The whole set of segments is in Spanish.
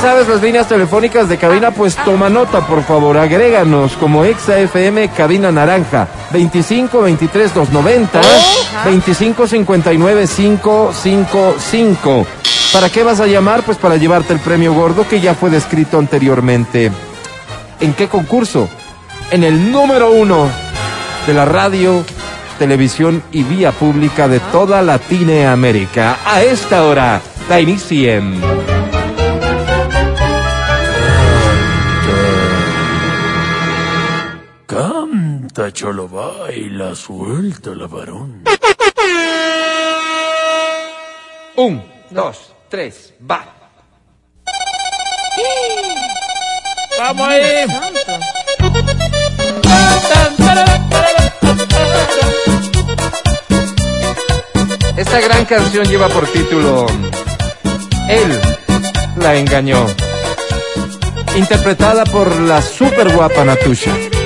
sabes las líneas telefónicas de cabina, pues toma nota, por favor. Agréganos como Exa FM Cabina Naranja. 25 23 290 25 59 555. ¿Para qué vas a llamar? Pues para llevarte el premio gordo que ya fue descrito anteriormente. ¿En qué concurso? En el número uno de la radio, televisión y vía pública de toda Latinoamérica. A esta hora, la inicien. Canta, cholo, baila, suelta la varón. Un, dos, tres, va. ¡Vamos ahí! Esta gran canción lleva por título Él la engañó. Interpretada por la super guapa Natusha.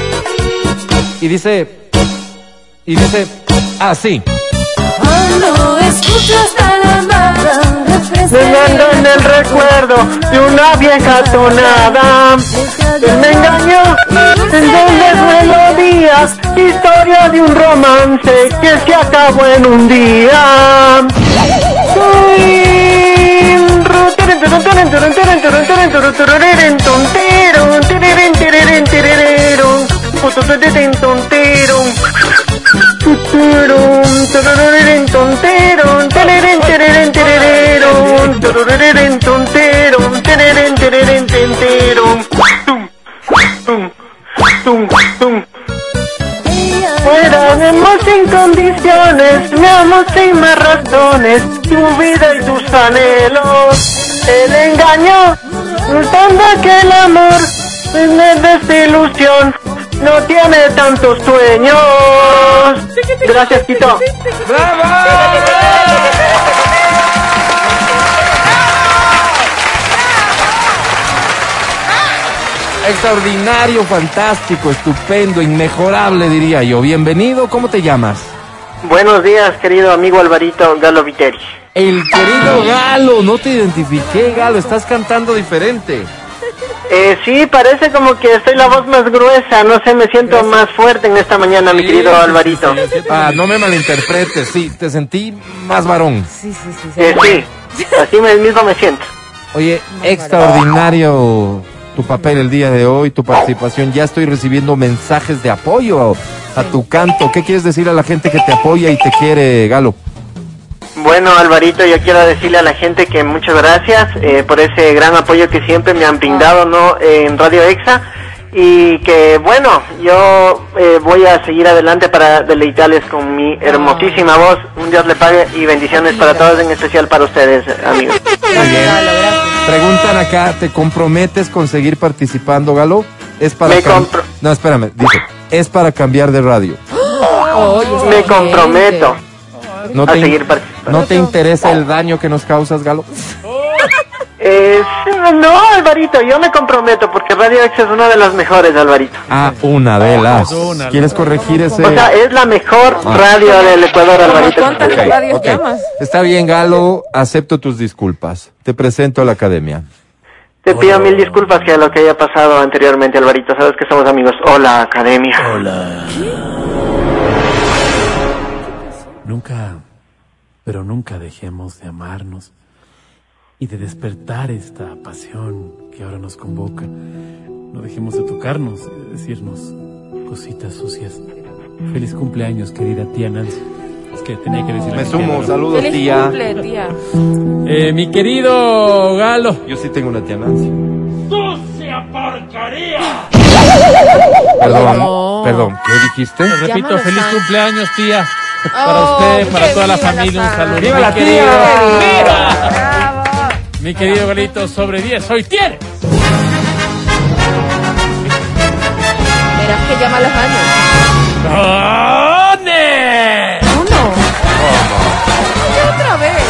Y dice. Y dice así. Cuando escuchas tan amada, Viviendo en el recuerdo de una vieja tonada que me engañó en donde melodías, historia de un romance que se acabó en un día. Éramos sin condiciones, me amo sin más razones, tu vida y tus anhelos. El engaño, notando que el amor es desilusión, no tiene tantos sueños. Gracias, Quito. Extraordinario, fantástico, estupendo, inmejorable, diría yo. Bienvenido, ¿cómo te llamas? Buenos días, querido amigo Alvarito Galo Viteri. El querido Galo, no te identifiqué, Galo, estás cantando diferente. Eh, sí, parece como que estoy la voz más gruesa, no sé, me siento más fuerte en esta mañana, mi querido Alvarito. Ah, no me malinterpretes, sí, te sentí más varón. Sí, sí, sí. Eh, sí, así me- mismo me siento. Oye, extraordinario tu papel el día de hoy, tu participación. Ya estoy recibiendo mensajes de apoyo a tu canto. ¿Qué quieres decir a la gente que te apoya y te quiere, Galo? Bueno, Alvarito, yo quiero decirle a la gente que muchas gracias eh, por ese gran apoyo que siempre me han brindado ¿no? en Radio Exa y que bueno, yo eh, voy a seguir adelante para deleitarles con mi hermosísima voz. Un Dios le pague y bendiciones para todos, en especial para ustedes, amigos. Muy bien. Preguntan acá, ¿te comprometes con seguir participando, Galo? Es para Me cam- No, espérame, dice, es para cambiar de radio. Me comprometo ¿No a te, seguir participando. ¿No te interesa el daño que nos causas, Galo? Eh, no, Alvarito, yo me comprometo porque Radio Exa es una de las mejores, Alvarito. Ah, una de las. una, ¿Quieres corregir ese...? O sea, es la mejor Ah. radio del Ecuador, Alvarito. ¿Cuántas Ok, radios ok. llamas? Está bien, Galo, acepto tus disculpas. Te presento a la academia. Te pido mil disculpas que a lo que haya pasado anteriormente, Alvarito. Sabes que somos amigos. Hola, Academia. Hola. Nunca, pero nunca dejemos de amarnos y de despertar esta pasión que ahora nos convoca. No dejemos de tocarnos y de decirnos cositas sucias. Feliz cumpleaños, querida tía Nancy. Es que tenía que decirle. Me sumo, quiero. saludos, Feliz tía. cumple, tía. Eh, mi querido Galo. Yo sí tengo una tía Nancy. ¡Sucia porcaría! Perdón, No. perdón, ¿qué dijiste? Te repito, feliz cumpleaños, tía. Para Oh, usted, para toda la familia, un saludo. ¡Viva Mi la querido- tía! ¡Viva! Bravo. Mi querido Galito, sobre 10, hoy tiene. Verás que llama los años. ¡Done! Uno. ¿Qué otra vez?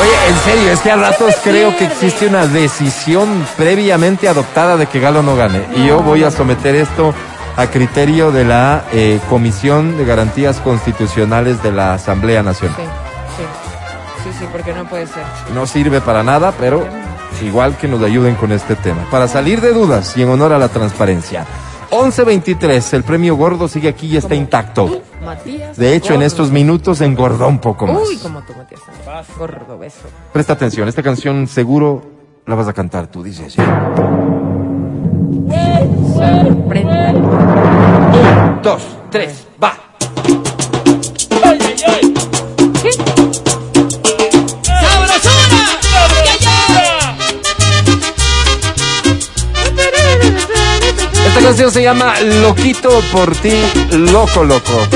Oye, en serio, es que a ratos creo que existe una decisión previamente adoptada de que Galo no gane. Y yo voy a someter esto a criterio de la eh, Comisión de Garantías Constitucionales de la Asamblea Sí, Nacional. sí. Sí, sí, porque no puede ser. No sirve para nada, pero igual que nos ayuden con este tema. Para salir de dudas y en honor a la transparencia. 11.23, el premio gordo sigue aquí y está intacto. Matías. De hecho, en estos minutos engordó un poco más. Uy, como tú, Matías. Gordo beso. Presta atención, esta canción seguro la vas a cantar tú, dices. Sorprenda. Dos, tres, va. Esta canción se llama Loquito por ti, loco, loco.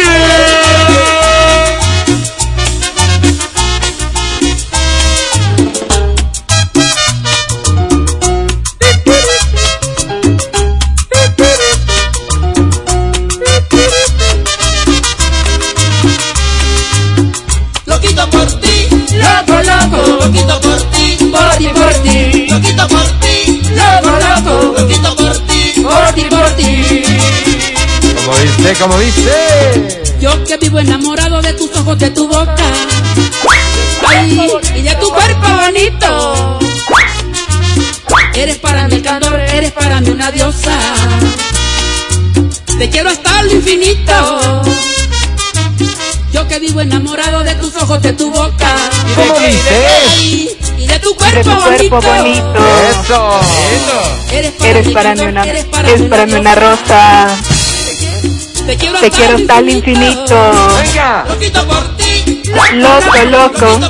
La. Dice, como dice. Yo que vivo enamorado de tus ojos, de tu boca, ay, y de tu cuerpo bonito. Eres para mí el candor, eres para mí una diosa. Te quiero hasta lo infinito. Yo que vivo enamorado de tus ojos, de tu boca. ¿Cómo dice? Ay, y de tu cuerpo, De tu cuerpo bonito. bonito. Eso. Eres para, Eres mí, para mí candor, una, eres para eres mí para mí una rosa. Te quiero, Te quiero hasta el infinito. Venga. Loquito por ti. Loco, loco.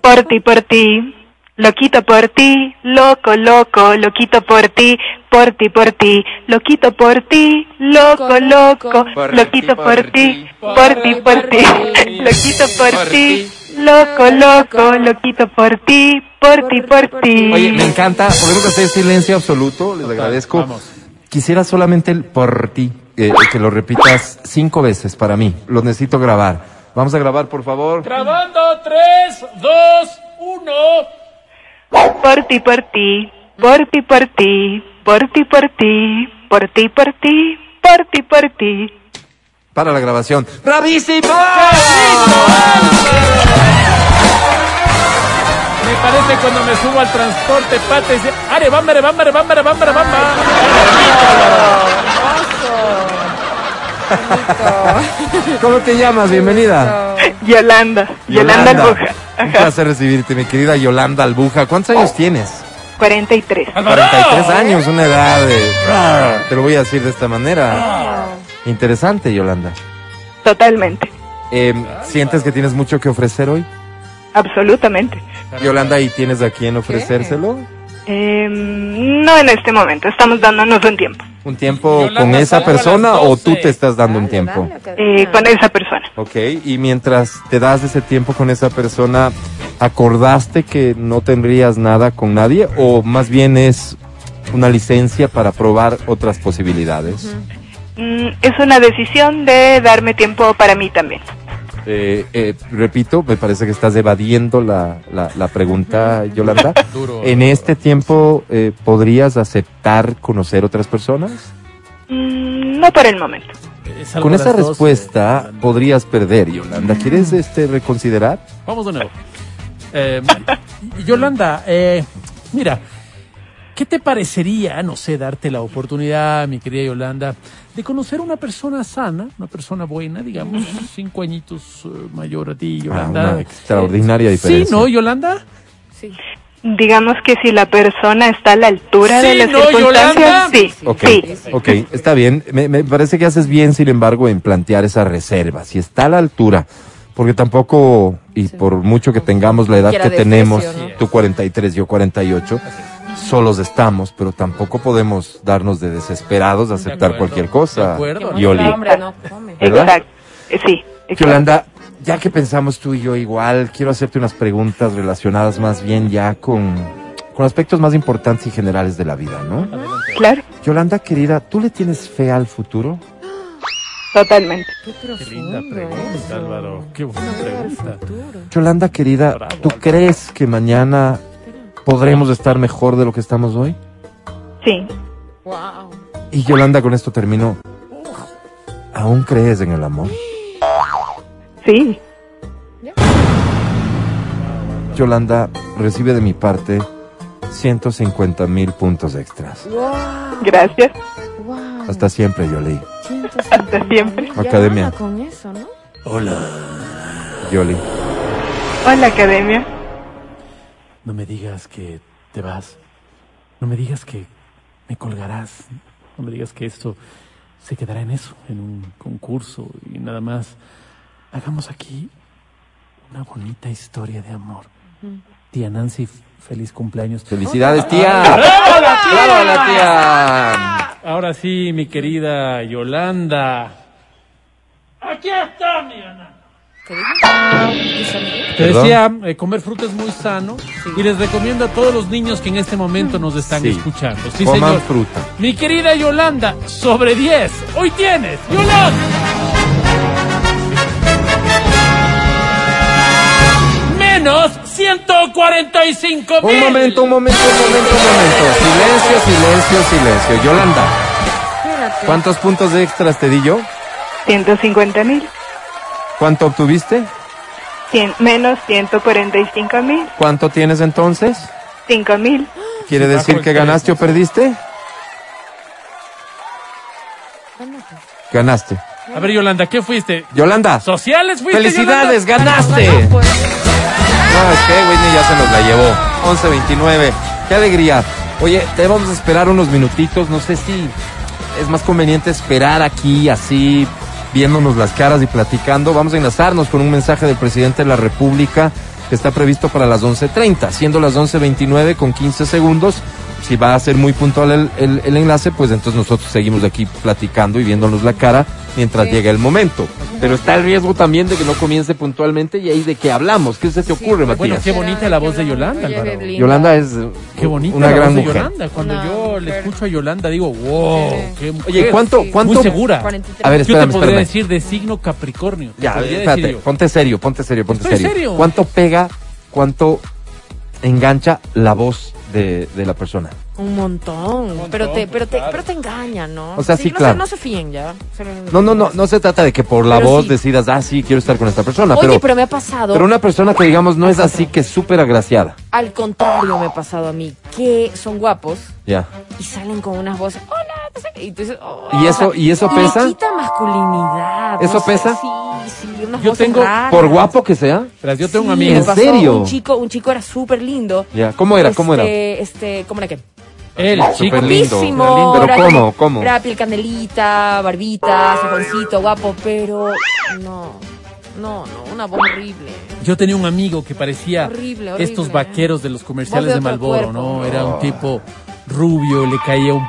Por ti. Por ti. Loquito por ti, loco, loco, loquito por ti, por ti, por ti, loquito por ti, loco, loco, loquito por ti, por ti, por ti, loquito por ti, loco, loco, loquito por ti, por ti, por ti. Oye, me encanta, podemos hacer silencio absoluto, les agradezco. Quisiera solamente el por ti, eh, que lo repitas cinco veces para mí. Lo necesito grabar. Vamos a grabar, por favor. Grabando 3, 2, 1. Por ti, por ti, por ti, por ti, por ti, por ti, por ti, por ti, por ti, por ti. Para la grabación. ¡Bravísimo! Me parece cuando me subo al transporte, pata y dice, ¡Are, bámbare, bámbare, bámbare, bámbare, bámbare! ¿Cómo te llamas? Bienvenida. Yolanda, Yolanda Albuja. Un placer recibirte, mi querida Yolanda Albuja. ¿Cuántos años tienes? 43. 43 años, una edad de... Te lo voy a decir de esta manera. Interesante, Yolanda. Totalmente, Eh, ¿Sientes que tienes mucho que ofrecer hoy? absolutamente. Yolanda, ¿y tienes a quién ofrecérselo? Eh, no en este momento, estamos dándonos un tiempo ¿Un tiempo Yolanda, con esa persona o 12. tú te estás dando un tiempo? eh, con esa persona. Ok, y mientras te das ese tiempo con esa persona, ¿acordaste que no tendrías nada con nadie o más bien es una licencia para probar otras posibilidades? Mm, es una decisión de darme tiempo para mí también. Eh, eh, repito, me parece que estás evadiendo la, la, la pregunta, Yolanda. Duro. ¿En este tiempo eh, podrías aceptar conocer otras personas? Mm, no por el momento. Es Con esa las 12. respuesta podrías perder, Yolanda. ¿Quieres este reconsiderar? Vamos de nuevo. Eh, Yolanda, eh, mira, ¿qué te parecería, no sé, darte la oportunidad, mi querida Yolanda, de conocer una persona sana, una persona buena, digamos, cinco añitos eh, mayor a ti, Yolanda? Ah, una extraordinaria Eh, diferencia. Sí, ¿no, Yolanda? Sí. Digamos que si la persona está a la altura de Sí, las ¿no, circunstancias, Yolanda? sí, Ok, sí. ok, está bien. Me, me parece que haces bien, sin embargo, en plantear esa reserva. Si está a la altura, porque tampoco, y por mucho que tengamos la edad que de tenemos, precio, ¿no? tú 43, yo 48, solos estamos, pero tampoco podemos darnos de desesperados de De aceptar acuerdo, cualquier de cosa. acuerdo. Yoli. hombre no come. Exacto. Eh, Sí, exacto. Yolanda, ya que pensamos tú y yo igual, quiero hacerte unas preguntas relacionadas más bien ya con, con aspectos más importantes y generales de la vida, ¿no? Claro, Yolanda, querida, ¿tú le tienes fe al futuro? totalmente. Qué Qué linda profundo pregunta, eso. Álvaro. Qué buena pregunta. Yolanda, querida. ¿tú crees que mañana podremos estar mejor de lo que estamos hoy? Sí, Wow. Y Yolanda, con esto termino. ¿Aún crees en el amor? sí. Yolanda recibe de mi parte 150 mil puntos extras. Wow, Gracias. wow. Hasta siempre, Yoli. Hasta siempre. Academia. gana con eso, ¿no? Yoli. Hola, Academia. No me digas que te vas. No me digas que me colgarás. No me digas que esto se quedará en eso, en un concurso y nada más. Hagamos aquí una bonita historia de amor. Tía Nancy, feliz cumpleaños. Felicidades, tía. ¡Bravo, la tía! Ahora sí, mi querida Yolanda. Aquí está mi Ana. ¿Qué dijo? Te decía, eh, comer fruta es muy sano y les recomiendo a todos los niños que en este momento nos están Sí. escuchando. Sí, Coman señor. fruta. Mi querida Yolanda, sobre 10. Hoy tienes, Yolanda. Menos 145 mil. Un momento, un momento, un momento, un momento. Silencio, silencio, silencio. Yolanda, Espérate. ¿cuántos puntos de extras te di yo? 150 mil. ¿Cuánto obtuviste? Menos 145 mil. ¿Cuánto tienes entonces? 5 mil. ¿Quiere decir que ganaste o perdiste? Ganaste. A ver, Yolanda, ¿qué fuiste? Yolanda, ¿Sociales fuiste? felicidades, Yolanda? ganaste. Ganó, pues. No, es que Whitney ya se nos la llevó. 11.29. Qué alegría. Oye, te vamos a esperar unos minutitos. No sé si es más conveniente esperar aquí así, viéndonos las caras y platicando. Vamos a enlazarnos con un mensaje del presidente de la República que está previsto para las 11.30, siendo las 11.29 con 15 segundos. Si va a ser muy puntual el, el- el enlace, pues entonces nosotros seguimos aquí platicando y viéndonos la cara mientras llega el momento. Pero está el riesgo también de que no comience puntualmente y ahí de qué hablamos. ¿Qué se te ocurre, Bueno, Matías? qué bonita la voz de Yolanda, Álvaro. Yolanda es Qué bonita una la gran voz de mujer. Yolanda. Cuando yo le escucho a Yolanda digo, wow, Sí. qué mujer. Oye, ¿cuánto, Sí. cuánto? Muy segura. 43. A ver, Yo te espérame, podría espérame. decir de signo Capricornio. Ya, espérate, ponte serio, ponte serio, ponte Estoy serio. serio. ¿Cuánto pega, cuánto engancha la voz de, de la persona? Un montón. montón, pero te, pero te, claro. pero te engañan, ¿no? O sea, sí, no claro. Se, no se fíen ya. No, no, no, no se trata de que por la Pero voz sí. decidas, ah, sí, quiero estar con esta persona, Oye, pero, pero, me ha pasado. pero una persona que digamos no es así que es súper agraciada. Al contrario, me ha pasado a mí. Que son guapos Ya. y salen con unas voces. Hola, no sé qué", Y, tú dices, "Oh". ¿Y eso- y eso le pesa? quita masculinidad. ¿Eso no sé, pesa? Sí, sí, unas Yo voces tengo- raras. Por guapo que sea. Verás, yo tengo un Sí, amigo. me ¿En pasó, serio? Un chico, un chico era súper lindo. Ya. ¿Cómo era? ¿Cómo era? Este, este, ¿cómo era qué? El chico. Súper lindo. Guapísimo. Pero era ¿cómo? ¿Cómo? Era piel candelita, barbita, cejoncito, guapo, pero no, no, no, una voz horrible. Yo tenía un amigo que parecía Horrible, horrible. estos vaqueros de los comerciales Voz de de otro Malboro, cuerpo. ¿no? Era un tipo rubio, le caía un,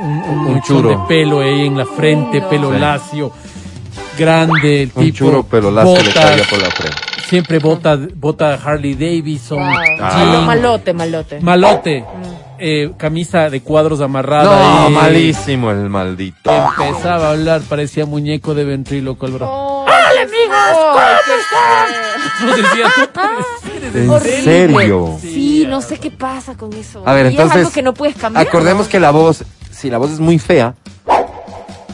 un, un, Un mechón churo. de pelo ahí en la frente, pelo Sí. lacio, grande, el Un tipo. churo pero lazo le botas, caía por la frente. Siempre bota, bota Harley Davidson, Wow. Ah. malote, malote. malote, eh, camisa de cuadros amarrada. No, malísimo el maldito. Empezaba a hablar, parecía muñeco de ventríloco, Álvaro. ¡Hola, amigos! Tú decías, tú ¿En Horrible. serio? Sí, no sé qué pasa con eso. A ver, Y entonces. es algo que no puedes cambiar. Acordemos que la voz, si la voz es muy fea,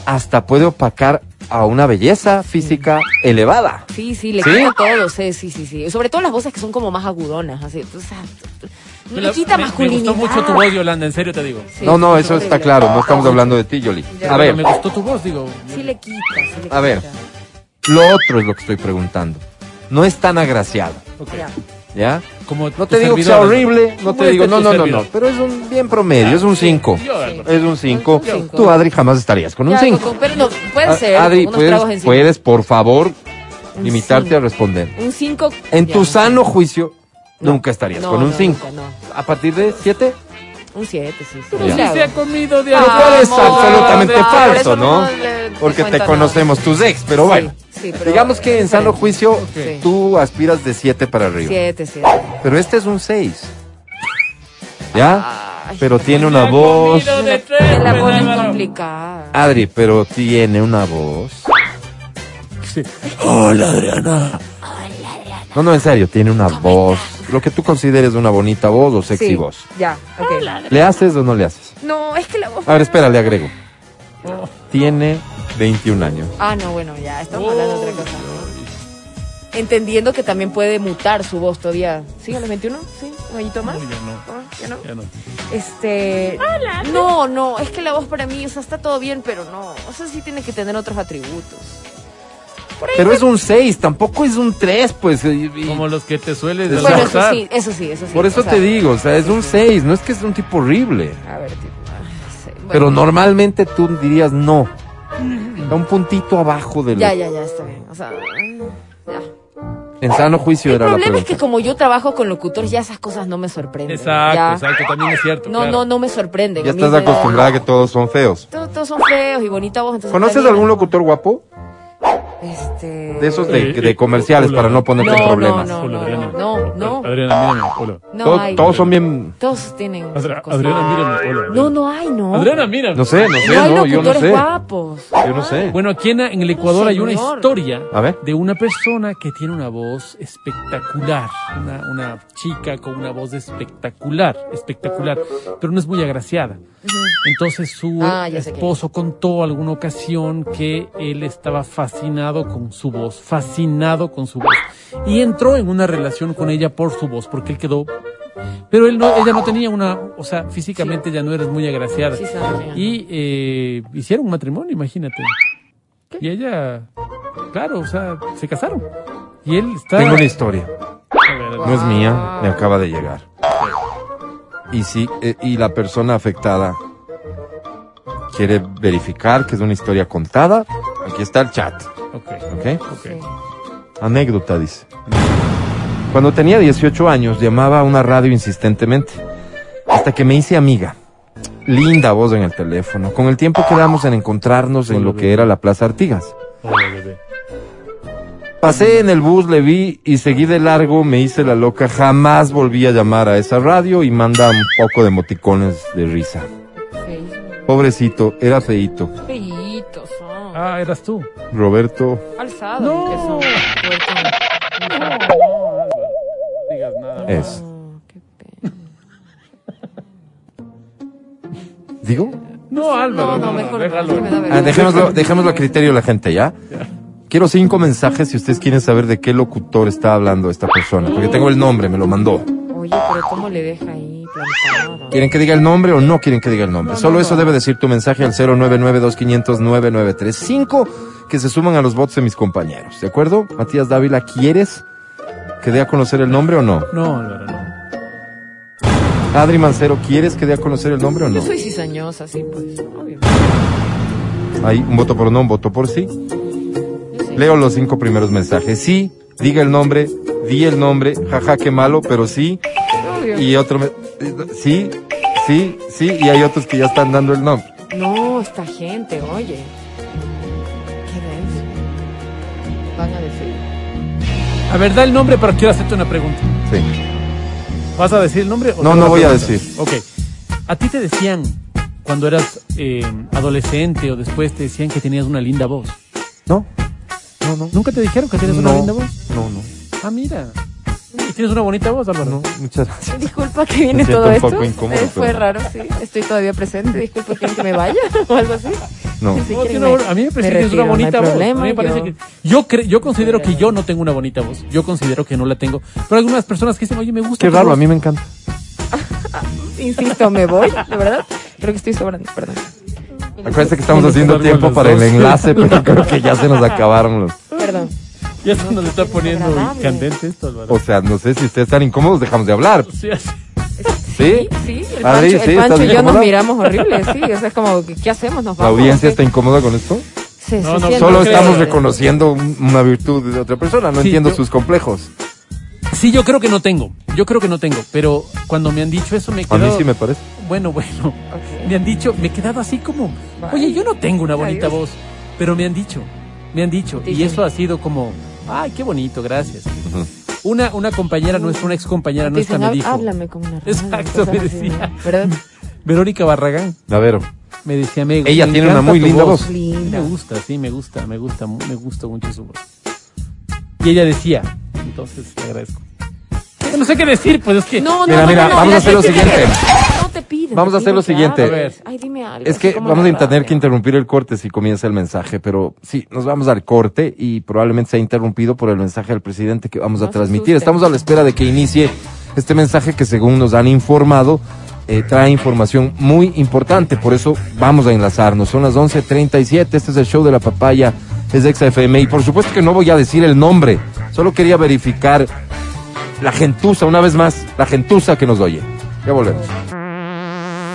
hasta puede opacar a una belleza física elevada. Sí, sí, le ¿Sí? quita todo, sí, sí, sí, sí. Sobre todo las voces que son como más agudonas, así. Tú sabes, Me la- quita me- Me gustó mucho tu voz, Yolanda, en serio te digo. Sí, no, no, sí, eso está claro. No estamos hablando de ti, Yoli. Ya. A ver, Me gustó tu voz, digo. Sí le quita, sí le A ver. quita. lo otro es lo que estoy preguntando. No es tan agraciado, Ok. Ya. Como No te digo que sea horrible, no ¿Cómo te es digo, no, no, no, no, pero es un bien promedio, es un 5. Yo, Álvaro. Es un 5. Un cinco. Tú, Adri, jamás estarías con un Ya, 5. con- pero no, puede ser. Adri, puedes, por favor, Un limitarte cinco. a responder. Un 5. En tu sano juicio, nunca estarías con un 5. No, A partir de 7, un 7, sí. sí. Pero sí se ha comido de Lo algo. cual es absolutamente por falso, ¿no? no le- te Porque te cuento conocemos tus ex, pero Sí, bueno. sí, pero Digamos que en es sano juicio Sí. tú aspiras de 7 para arriba. 7, 7. Pero este es un 6. ¿Ya? Ay, Pero tiene una voz. comido de Me tres, la ponen Álvaro. complicada. Adri, pero tiene una voz. Sí. Hola, Adriana. No, no, en serio, tiene una voz. Lo que tú consideres una bonita voz o sexy Sí, voz. Ya, ok. ¿Le haces o no le haces? No, es que la voz. A ver, espera, le agrego. Tiene 21 años. Ah, no, bueno, ya, estamos hablando de otra cosa. entendiendo que también puede mutar su voz todavía. ¿Sí, a los 21? ¿Sí? ¿Un añito más? No, ya no. ¿Ya no? Ya no. Este. No, no, es que la voz para mí, o sea, está todo bien, pero no. O sea, sí tiene que tener otros atributos. Pero es un 6, tampoco es un 3, pues. y- y- Como los que te sueles Bueno, eso sí, eso sí, eso sí. por eso o sea, te digo, o sea, es un 6, no es que es un tipo horrible. A ver, tipo. ah, sí, bueno. Pero normalmente tú dirías no. Está un puntito abajo del. Ya, ya, ya, está bien. O sea, ya. En sano juicio El era la problema es pregunta. que como yo trabajo con locutores, ya esas cosas no me sorprenden. Exacto, ya. exacto, también es cierto. No, claro. no, no me sorprenden. Ya estás acostumbrada a que todos son feos. Todos, todos son feos y bonita voz. entonces ¿Conoces algún locutor guapo? Este... De esos de, Eh, de comerciales hola. para no ponerte en problemas. no, Hola, no, Adriana. no, no. Adriana, mírame. Hola. No Todos- hay. todos son bien. Todos tienen. Adriana, mírame. Hola. No, no hay, no. Adriana, mírame. No sé, no sé, No yo no sé. guapos. Yo no sé. Bueno, aquí en, en el Ecuador hay una historia A ver. de una persona que tiene una voz espectacular. Una, una chica con una voz espectacular, espectacular, pero no es muy agraciada. Entonces su Ah, esposo contó alguna ocasión que él estaba fascinado con su voz, fascinado con su voz. Y entró en una relación con ella por su voz, porque él quedó... Pero él no, ella no tenía una, o sea, físicamente ya no eres muy agraciada. Sí. Y eh, hicieron un matrimonio, imagínate. Y ella, claro, o sea, se casaron. Y él está... Tengo una historia. No es mía, me acaba de llegar. Y sí, eh, y la persona afectada quiere verificar que es una historia contada. Aquí está el chat, Ok, ¿ok? ok. Anécdota, dice. Cuando tenía 18 años, llamaba a una radio insistentemente, hasta que me hice amiga. Linda voz en el teléfono. Con el tiempo quedamos en encontrarnos en lo que era la Plaza Artigas. Hola, bebé. Pasé en el bus, le vi y seguí de largo, me hice la loca, jamás volví a llamar a esa radio y manda un poco de emoticones de risa. Pobrecito, era feito. Feitos Ah, eras tú. Roberto, Alzados. No. que son. No, no digas nada. es. Oh, qué pena. ¿Digo? No, Álvaro, No, no, mejor no, Ah, dejémoslo, dejémoslo a criterio de la gente, ¿ya? Quiero cinco mensajes si ustedes quieren saber de qué locutor está hablando esta persona, porque tengo el nombre, me lo mandó. Oye, pero ¿cómo le deja ahí plantado? ¿Quieren que diga el nombre o no quieren que diga el nombre? No, Solo no, eso no. debe decir tu mensaje al 099-2500-9935 que se suman a los bots de mis compañeros. ¿De acuerdo? Matías Dávila, ¿quieres que dé a conocer el nombre o no? No, Álvaro, no. Adri Mancero, ¿quieres que dé a conocer el nombre o no? Yo soy cizañosa, sí, pues. Obvio. Hay un voto por no, un voto por sí. Leo los cinco primeros mensajes. Sí, diga el nombre, di el nombre, jaja, qué malo, pero sí. Y otro, me- sí, sí, sí, y hay otros que ya están dando el nombre. No, esta gente, oye. ¿Qué es? Van a decir. A ver, da el nombre, pero quiero hacerte una pregunta. Sí. ¿Vas a decir el nombre? o No, no voy a decir. Ok. ¿A ti te decían, cuando eras eh, adolescente o después, te decían que tenías una linda voz? ¿No? No, no. ¿Nunca te dijeron que tienes una No, linda voz? no, no. Ah, mira. ¿Y tienes una bonita voz, Álvaro? No, muchas gracias. Disculpa que viene todo un esto. poco incómodo, Eh, Fue pero- raro, sí. Estoy todavía presente. Disculpa, ¿quieren que me vaya o algo así? No. Si No, quieren, tiene una- a mí me parece que tienes retiro, una no hay bonita voz. problema, a mí me parece yo- que yo cre- yo considero que yo no tengo una bonita voz. Yo considero que no la tengo. Pero hay algunas personas que dicen, oye, me gusta. Qué raro, voz". a mí me encanta. Insisto, me voy, de verdad. Creo que estoy sobrando, perdón. Acuérdense que estamos haciendo tiempo para el enlace, pero creo que ya se nos acabaron los. Perdón. Ya se nos está poniendo candente esto, Álvaro. O sea, no sé si ustedes están incómodos, dejamos de hablar. Sí, así. ¿Sí? Sí, el Adri, Pancho, sí, el Pancho ¿estás y yo nos miramos horrible, sí. O sea, es como, ¿qué, hacemos? Nos ¿La vamos. audiencia está incómoda con esto? Se- No, no, Solo estamos reconociendo un- una virtud de otra persona, no Sí, entiendo yo- sus complejos. Sí, yo creo que no tengo. Yo creo que no tengo. Pero cuando me han dicho eso, me he A mí quedado. sí me parece. Bueno, bueno. Me han dicho, me he quedado así como. Oye, yo no tengo una bonita Adiós. voz. Pero me han dicho. Me han dicho. Y eso ha sido como. Ay, qué bonito, gracias. Una, una compañera nuestra, una ex compañera nuestra me "Há- dijo. Háblame con una radio", Exacto, me decía. ¿Verdad? Verónica Barragán A ver, me decía, me, Ella me tiene una muy linda voz. Linda. Me gusta, sí, me gusta, me gusta, me gusta mucho su voz. Y ella decía, entonces le agradezco. No sé qué decir, pues es que. No, no, Mira, no, mira, no, no, vamos a hacer lo ¿qué siguiente. quieres? No te pide. Vamos a hacer lo siguiente. A ver. Ay, dime algo. Es que vamos a tener que interrumpir el corte si comienza el mensaje, pero sí, nos vamos al corte y probablemente sea interrumpido por el mensaje del presidente que vamos a No se transmitir. Estamos a la espera de que inicie este mensaje que según nos han informado, eh, trae información muy importante, por eso vamos a enlazarnos. Son las 11.37, este es el show de la papaya, es de XFM y por supuesto que no voy a decir el nombre, solo quería verificar la gentuza, una vez más, la gentuza que nos oye. Ya volvemos.